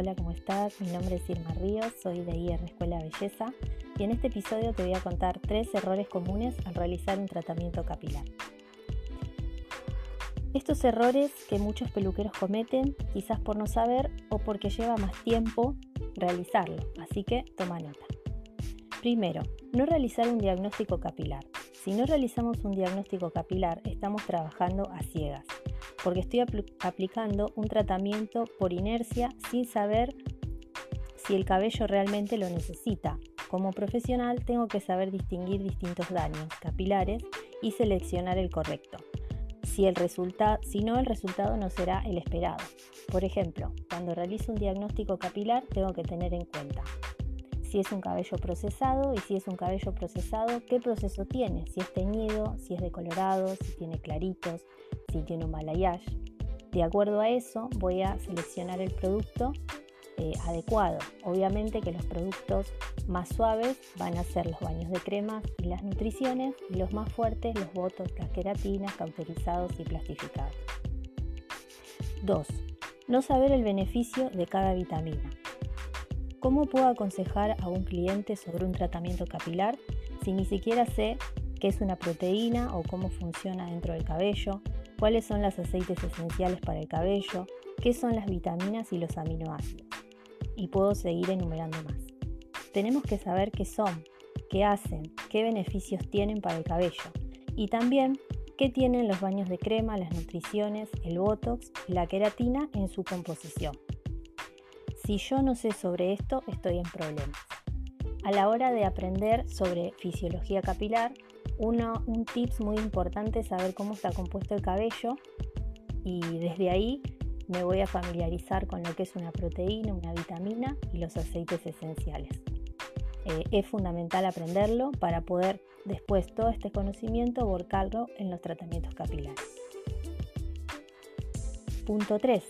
Hola, ¿cómo estás? Mi nombre es Irma Ríos, soy de IR Escuela Belleza y en este episodio te voy a contar tres errores comunes al realizar un tratamiento capilar. Estos errores que muchos peluqueros cometen, quizás por no saber o porque lleva más tiempo realizarlo, así que toma nota. Primero, no realizar un diagnóstico capilar. Si no realizamos un diagnóstico capilar, estamos trabajando a ciegas porque estoy aplicando un tratamiento por inercia sin saber si el cabello realmente lo necesita. Como profesional tengo que saber distinguir distintos daños capilares y seleccionar el correcto. Si, el si no, el resultado no será el esperado. Por ejemplo, cuando realizo un diagnóstico capilar tengo que tener en cuenta si es un cabello procesado y si es un cabello procesado, qué proceso tiene, si es teñido, si es decolorado, si tiene claritos, si tiene un balayage. De acuerdo a eso voy a seleccionar el producto eh, adecuado. Obviamente que los productos más suaves van a ser los baños de crema y las nutriciones y los más fuertes los botos, las queratinas, cauterizados y plastificados. 2. No saber el beneficio de cada vitamina. ¿Cómo puedo aconsejar a un cliente sobre un tratamiento capilar si ni siquiera sé qué es una proteína o cómo funciona dentro del cabello, cuáles son los aceites esenciales para el cabello, qué son las vitaminas y los aminoácidos. Y puedo seguir enumerando más. Tenemos que saber qué son, qué hacen, qué beneficios tienen para el cabello y también qué tienen los baños de crema, las nutriciones, el botox y la queratina en su composición. Si yo no sé sobre esto, estoy en problemas. A la hora de aprender sobre fisiología capilar, un tips muy importante es saber cómo está compuesto el cabello y desde ahí me voy a familiarizar con lo que es una proteína, una vitamina y los aceites esenciales. Eh, es fundamental aprenderlo para poder después todo este conocimiento volcarlo en los tratamientos capilares. Punto 3.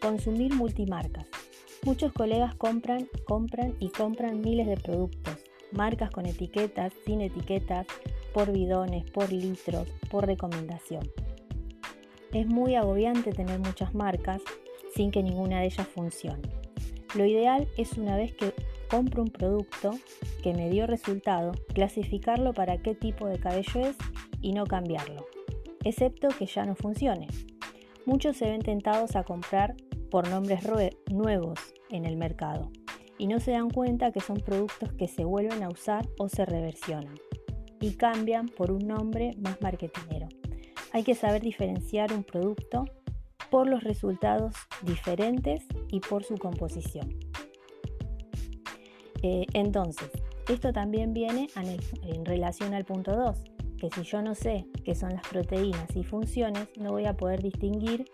Consumir multimarcas. Muchos colegas compran, compran y compran miles de productos, marcas con etiquetas, sin etiquetas, por bidones, por litros, por recomendación. Es muy agobiante tener muchas marcas sin que ninguna de ellas funcione. Lo ideal es una vez que compro un producto que me dio resultado, clasificarlo para qué tipo de cabello es y no cambiarlo, excepto que ya no funcione. Muchos se ven tentados a comprar por nombres nuevos en el mercado y no se dan cuenta que son productos que se vuelven a usar o se reversionan y cambian por un nombre más marketinero. Hay que saber diferenciar un producto por los resultados diferentes y por su composición. Eh, entonces, esto también viene en, relación al punto 2, que si yo no sé qué son las proteínas y funciones, no voy a poder distinguir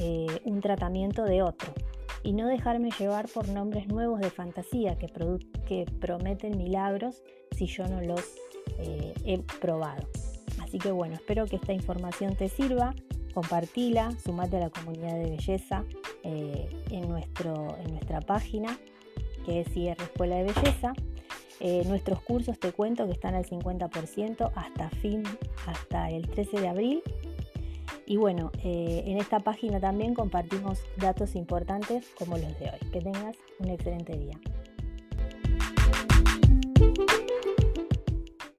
eh, un tratamiento de otro y no dejarme llevar por nombres nuevos de fantasía que, prometen milagros si yo no los eh, he probado. Así que bueno, espero que esta información te sirva, compartila, sumate a la comunidad de belleza eh, en, nuestro, en nuestra página que es IR Escuela de Belleza. Nuestros cursos te cuento que están al 50% hasta fin, hasta el 13 de abril. Y bueno, eh, en esta página también compartimos datos importantes como los de hoy. Que tengas un excelente día.